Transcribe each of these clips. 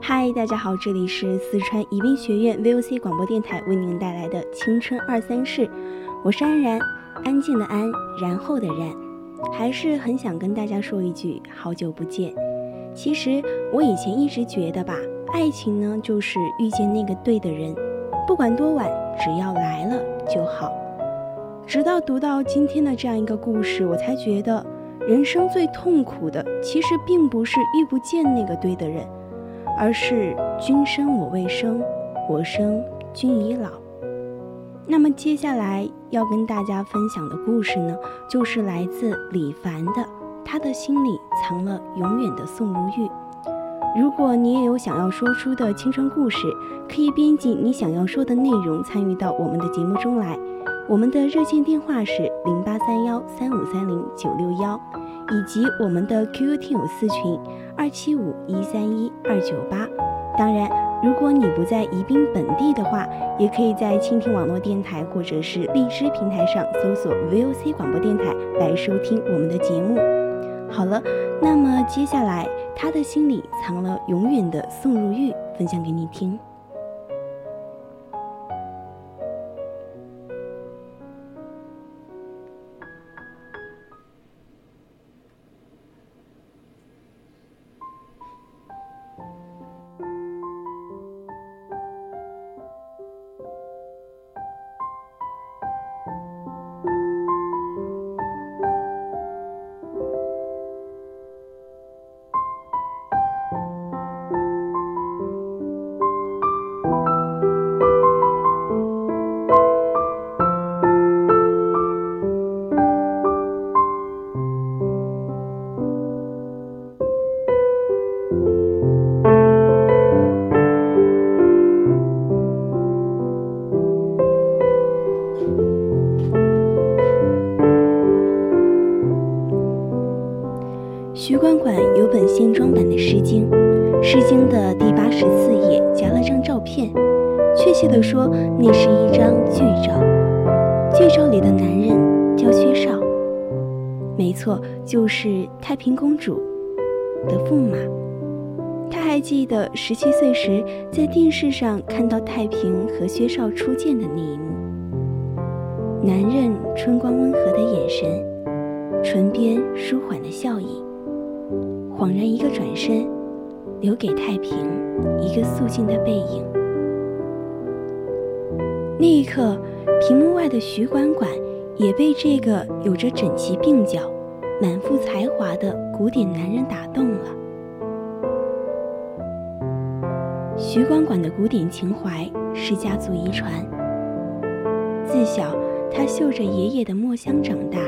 嗨，大家好，这里是四川宜宾学院 VOC 广播电台为您带来的青春二三事，我是安然，安静的安，然后的然，还是很想跟大家说一句好久不见。其实我以前一直觉得吧，爱情呢就是遇见那个对的人，不管多晚，只要来了就好。直到读到今天的这样一个故事，我才觉得人生最痛苦的，其实并不是遇不见那个对的人。而是君生我未生，我生君已老。那么接下来要跟大家分享的故事呢，就是来自李凡的，他的心里藏了永远的宋如玉。如果你也有想要说出的青春故事，可以编辑你想要说的内容参与到我们的节目中来。我们的热线电话是零八三幺三五三零九六幺，以及我们的 QQ 听友私群。二七五一三一二九八，当然，如果你不在宜宾本地的话，也可以在蜻蜓网络电台或者是荔枝平台上搜索 VOC 广播电台来收听我们的节目。好了，那么接下来，他的心里藏了永远的宋如玉，分享给你听。错，就是太平公主的驸马。他还记得十七岁时在电视上看到太平和薛绍初见的那一幕，男人春光温和的眼神，唇边舒缓的笑意。恍然一个转身，留给太平一个肃静的背影。那一刻，屏幕外的徐管管也被这个有着整齐鬓角、满腹才华的古典男人打动了。徐管管的古典情怀是家族遗传，自小他嗅着爷爷的墨香长大。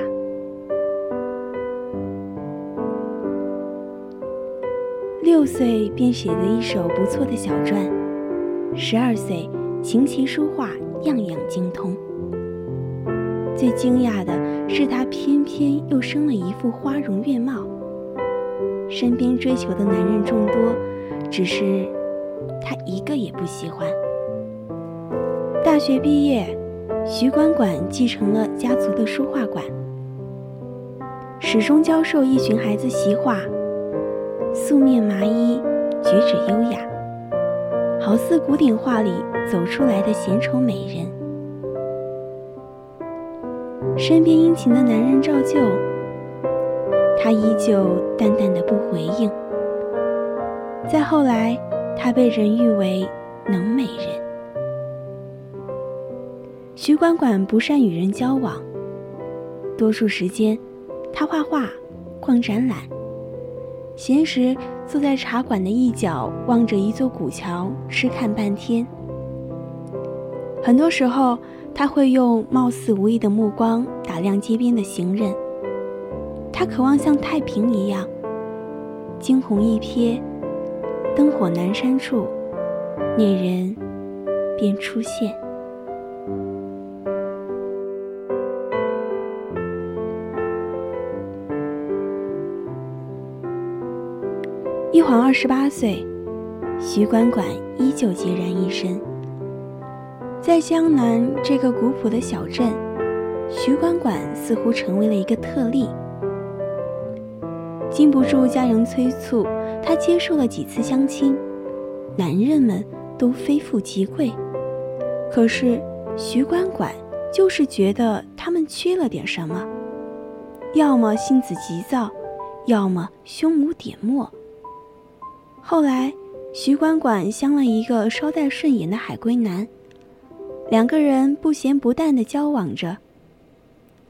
六岁便写了一首不错的小篆，十二岁琴棋书画样样精通。最惊讶的是，他偏偏又生了一副花容月貌。身边追求的男人众多，只是他一个也不喜欢。大学毕业，徐管管继承了家族的书画馆，始终教授一群孩子习画。素面麻衣，举止优雅，好似古典画里走出来的贤丑美人。身边殷勤的男人照旧，他依旧淡淡的不回应。再后来，他被人誉为能美人。徐管管不善与人交往，多数时间，他画画，逛展览。闲时坐在茶馆的一角，望着一座古桥，痴看半天。很多时候，他会用貌似无意的目光打量街边的行人。他渴望像太平一样，惊鸿一瞥，灯火阑珊处，那人便出现。一晃二十八岁，徐管管依旧孑然一身。在江南这个古朴的小镇，徐管管似乎成为了一个特例。禁不住家人催促，他接受了几次相亲，男人们都非富即贵，可是徐管管就是觉得他们缺了点什么，要么性子急躁，要么胸无点墨。后来，徐管管相了一个稍带顺眼的海归男，两个人不咸不淡的交往着。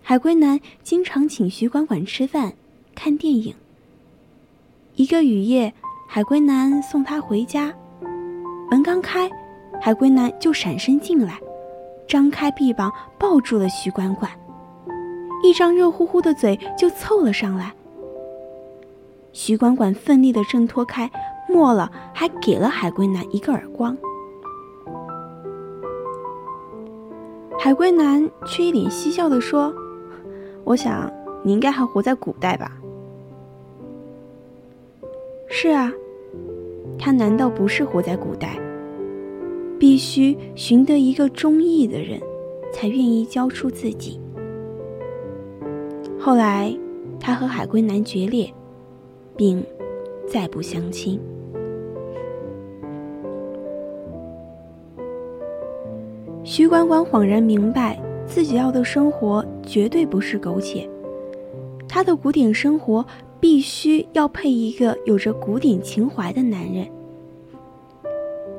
海归男经常请徐管管吃饭、看电影。一个雨夜，海归男送她回家，门刚开，海归男就闪身进来，张开臂膀抱住了徐管管，一张热乎乎的嘴就凑了上来。徐管管奋力的挣脱开。末了，还给了海龟男一个耳光。海龟男却一脸嬉笑的说：“我想你应该还活在古代吧？”“是啊，他难道不是活在古代？必须寻得一个中意的人，才愿意交出自己。”后来，他和海龟男决裂，并再不相亲。徐管管恍然明白，自己要的生活绝对不是苟且，他的古典生活必须要配一个有着古典情怀的男人。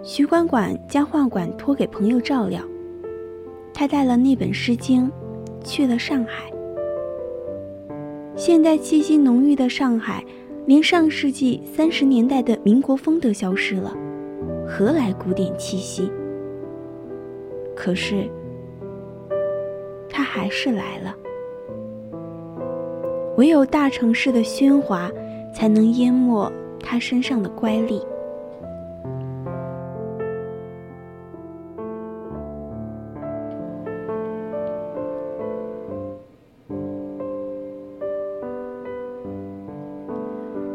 徐管管将画馆托给朋友照料，他带了那本《诗经》，去了上海。现代气息浓郁的上海，连上世纪三十年代的民国风都消失了，何来古典气息？可是，他还是来了。唯有大城市的喧哗，才能淹没他身上的乖戾。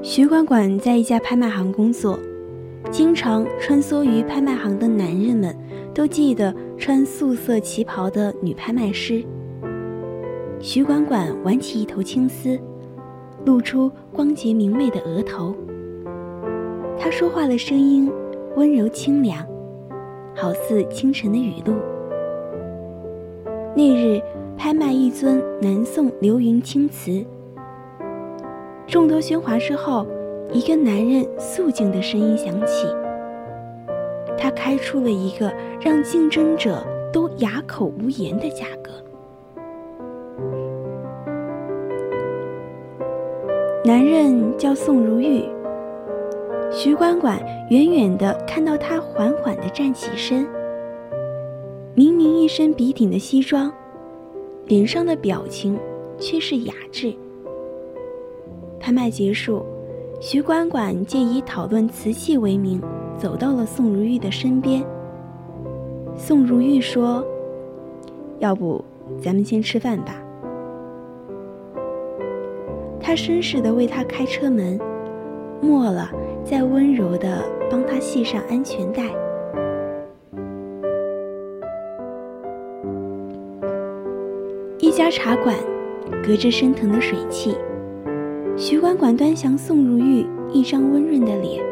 徐管管在一家拍卖行工作，经常穿梭于拍卖行的男人们。都记得穿素色旗袍的女拍卖师。徐管管挽起一头青丝，露出光洁明媚的额头。他说话的声音温柔清凉，好似清晨的雨露。那日拍卖一尊南宋流云青瓷，众多喧哗之后，一个男人肃静的声音响起。他开出了一个让竞争者都哑口无言的价格。男人叫宋如玉。徐管管远远的看到他缓缓的站起身，明明一身笔挺的西装，脸上的表情却是雅致。拍卖结束，徐管管借以讨论瓷器为名。走到了宋如玉的身边。宋如玉说：“要不咱们先吃饭吧。”他绅士的为他开车门，末了再温柔的帮他系上安全带。一家茶馆，隔着升腾的水汽，徐管管端详宋如玉一张温润的脸。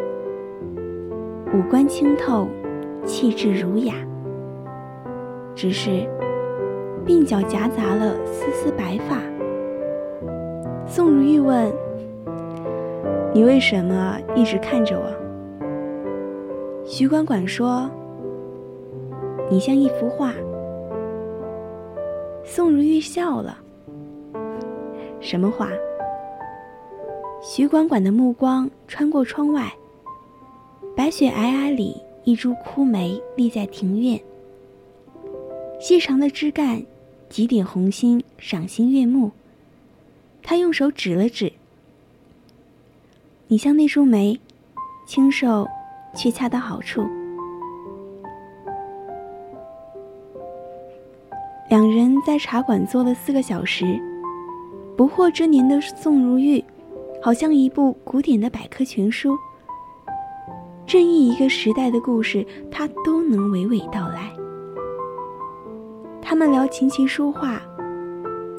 五官清透，气质儒雅。只是鬓角夹杂了丝丝白发。宋如玉问：“你为什么一直看着我？”徐管管说：“你像一幅画。”宋如玉笑了：“什么画？”徐管管的目光穿过窗外，白雪皑皑里，一株枯梅立在庭院，细长的枝干，几点红星赏心悦目。他用手指了指：“你像那株梅，清瘦，却恰到好处。”两人在茶馆坐了四个小时。不惑之年的宋如玉，好像一部古典的百科全书。任意一个时代的故事，他都能娓娓道来。他们聊琴棋书画，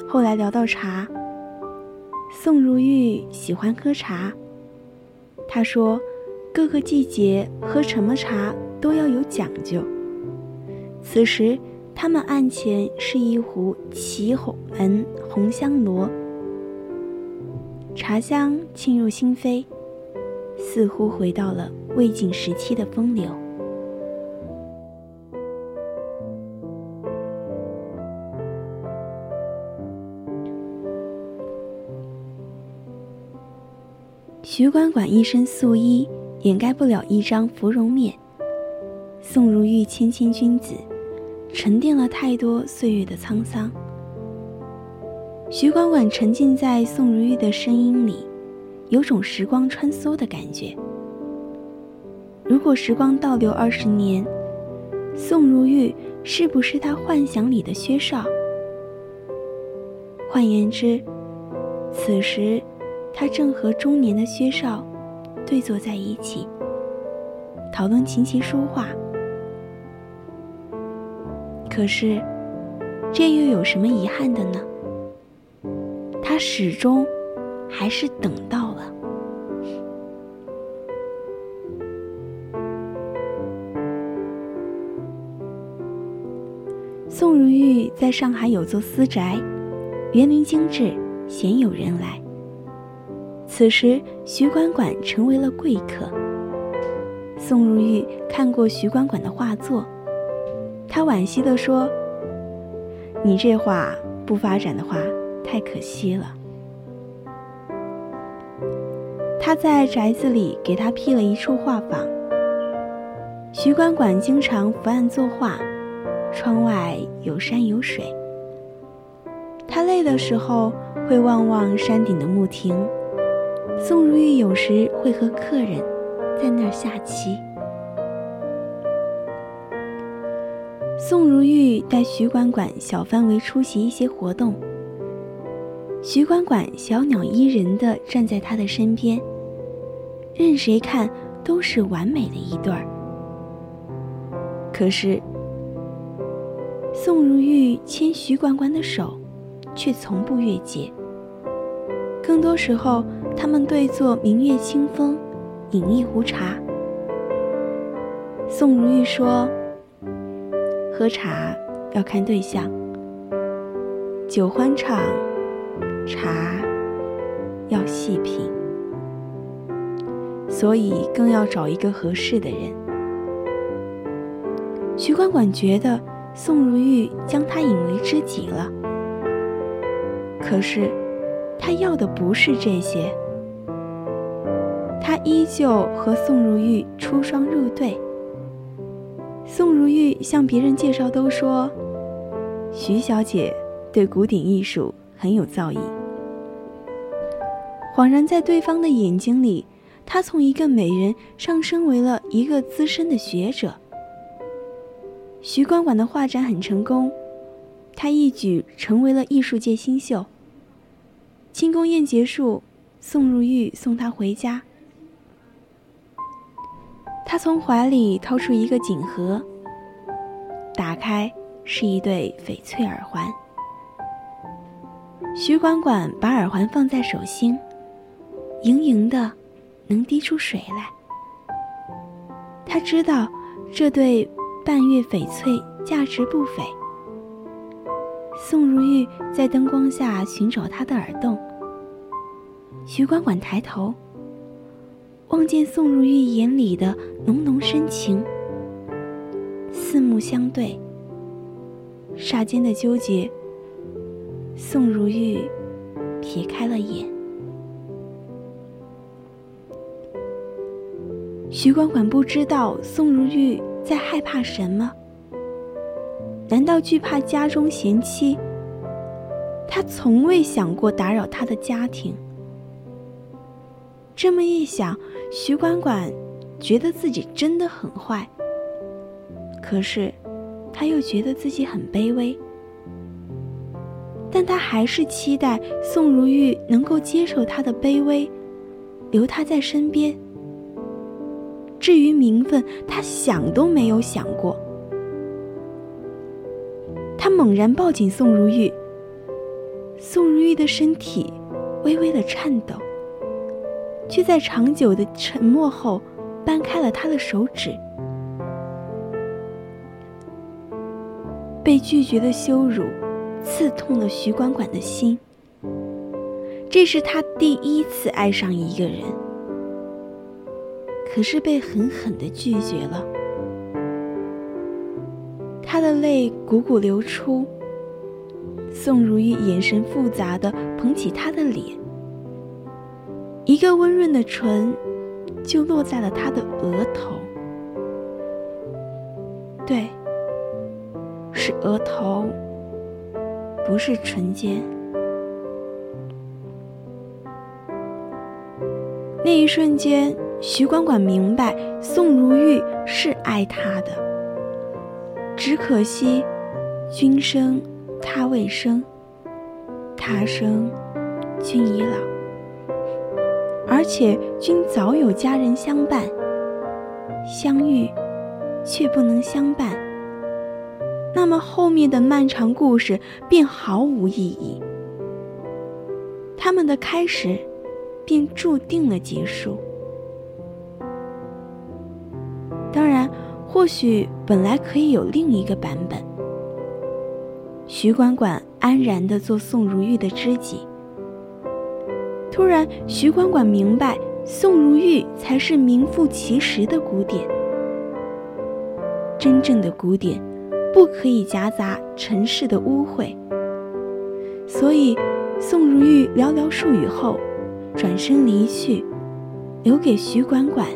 后来聊到茶。宋如玉喜欢喝茶，他说，各个季节喝什么茶都要有讲究。此时，他们案前是一壶祁红门红香螺。茶香沁入心扉，似乎回到了魏晋时期的风流。徐管管一身素衣，掩盖不了一张芙蓉面。宋如玉谦谦君子，沉淀了太多岁月的沧桑。徐管管沉浸在宋如玉的声音里，有种时光穿梭的感觉。如果时光倒流二十年，宋如玉是不是他幻想里的薛少？换言之，此时他正和中年的薛少对坐在一起，讨论琴棋书画。可是，这又有什么遗憾的呢？他始终还是等到上海有座私宅，园林精致，鲜有人来。此时，徐管管成为了贵客。宋如玉看过徐管管的画作，他惋惜地说：“你这画不发展的话。”太可惜了。他在宅子里给他辟了一处画舫。徐管管经常伏案作画，窗外有山有水。他累的时候会望望山顶的木亭。宋如玉有时会和客人在那儿下棋。宋如玉带徐管管小范围出席一些活动。徐管管小鸟依人的站在他的身边，任谁看都是完美的一对儿。可是，宋如玉牵徐管管的手，却从不越界。更多时候，他们对坐明月清风，饮一壶茶。宋如玉说：“喝茶要看对象，酒欢畅。”茶要细品，所以更要找一个合适的人。徐管管觉得宋如玉将他引为知己了，可是他要的不是这些，他依旧和宋如玉出双入对。宋如玉向别人介绍都说，徐小姐对古典艺术。很有造诣。恍然在对方的眼睛里，他从一个美人上升为了一个资深的学者。徐管管的画展很成功，他一举成为了艺术界新秀。庆功宴结束，宋如玉送他回家。他从怀里掏出一个锦盒，打开是一对翡翠耳环。徐管管把耳环放在手心，盈盈的，能滴出水来。他知道这对半月翡翠价值不菲。宋如玉在灯光下寻找他的耳洞。徐管管抬头，望见宋如玉眼里的浓浓深情，四目相对，霎间的纠结。宋如玉撇开了眼，徐管管不知道宋如玉在害怕什么？难道惧怕家中贤妻？他从未想过打扰他的家庭。这么一想，徐管管觉得自己真的很坏。可是，他又觉得自己很卑微。但他还是期待宋如玉能够接受他的卑微，留他在身边。至于名分，他想都没有想过。他猛然抱紧宋如玉，宋如玉的身体微微的颤抖，却在长久的沉默后，掰开了他的手指。被拒绝的羞辱。刺痛了徐管管的心。这是他第一次爱上一个人，可是被狠狠的拒绝了。他的泪汩汩流出。宋如玉眼神复杂的捧起他的脸，一个温润的唇就落在了他的额头。对，是额头。不是唇间。那一瞬间，徐管管明白宋如玉是爱他的，只可惜，君生他未生，他生君已老，而且君早有佳人相伴，相遇却不能相伴。那么后面的漫长故事便毫无意义，他们的开始便注定了结束。或许本来可以有另一个版本：徐管管安然的做宋如玉的知己。突然，徐管管明白，宋如玉才是名副其实的古典，真正的古典。不可以夹杂尘世的污秽，所以宋如玉寥寥数语后，转身离去，留给徐管管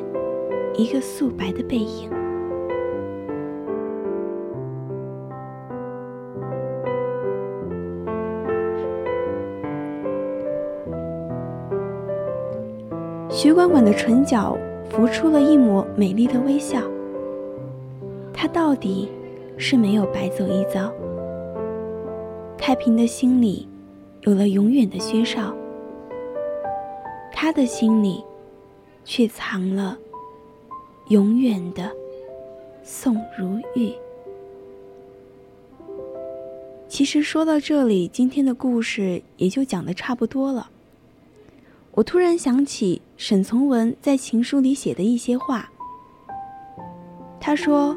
一个素白的背影。徐管管的唇角浮出了一抹美丽的微笑，他到底。是没有白走一遭。太平的心里，有了永远的薛少，他的心里，却藏了永远的宋如玉。其实说到这里，今天的故事也就讲的差不多了。我突然想起沈从文在情书里写的一些话，他说。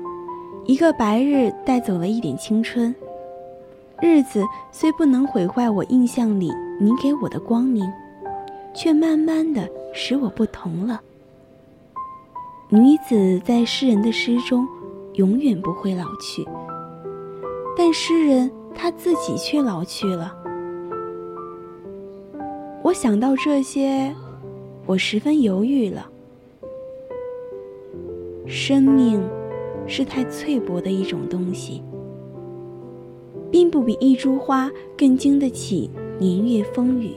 一个白日带走了一点青春，日子虽不能毁坏我印象里你给我的光明，却慢慢的使我不同了。女子在诗人的诗中永远不会老去，但诗人他自己却老去了。我想到这些，我十分犹豫了。生命。是太脆薄的一种东西，并不比一株花更经得起年月风雨。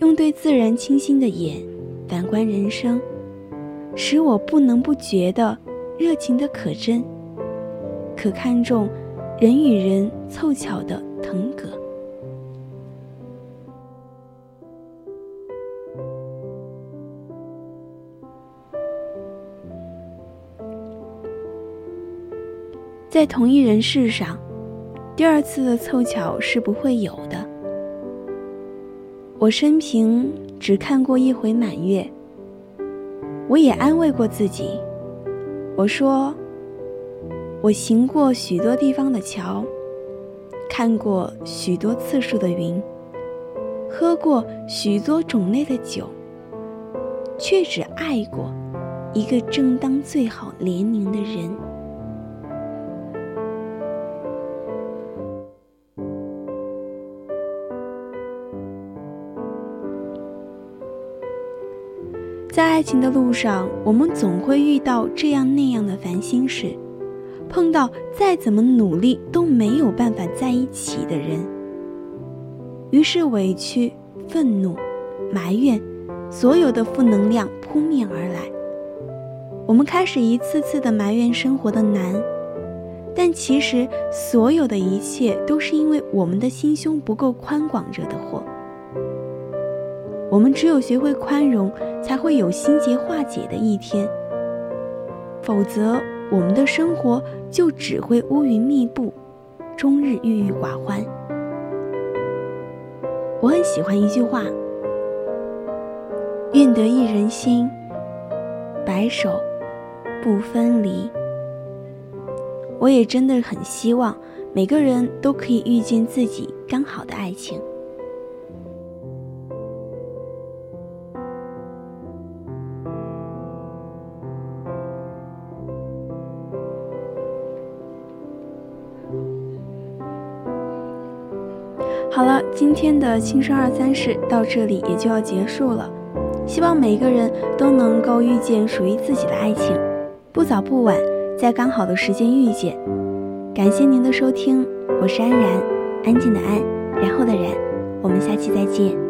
用对自然清新的眼反观人生，使我不能不觉得热情的可真，可看重人与人凑巧的腾格。在同一人世上，第二次的凑巧是不会有的。我生平只看过一回满月，我也安慰过自己，我说，我行过许多地方的桥，看过许多次数的云，喝过许多种类的酒，却只爱过一个正当最好年龄的人。爱情的路上，我们总会遇到这样那样的烦心事，碰到再怎么努力都没有办法在一起的人，于是委屈、愤怒、埋怨，所有的负能量扑面而来。我们开始一次次的埋怨生活的难，但其实所有的一切都是因为我们的心胸不够宽广惹的祸。我们只有学会宽容，才会有心结化解的一天。否则，我们的生活就只会乌云密布，终日郁郁寡欢。我很喜欢一句话：“愿得一人心，白首不分离。”我也真的很希望每个人都可以遇见自己刚好的爱情。好了，今天的轻生二三事到这里也就要结束了。希望每个人都能够遇见属于自己的爱情，不早不晚，在刚好的时间遇见。感谢您的收听，我是安然，安静的安，然后的然，我们下期再见。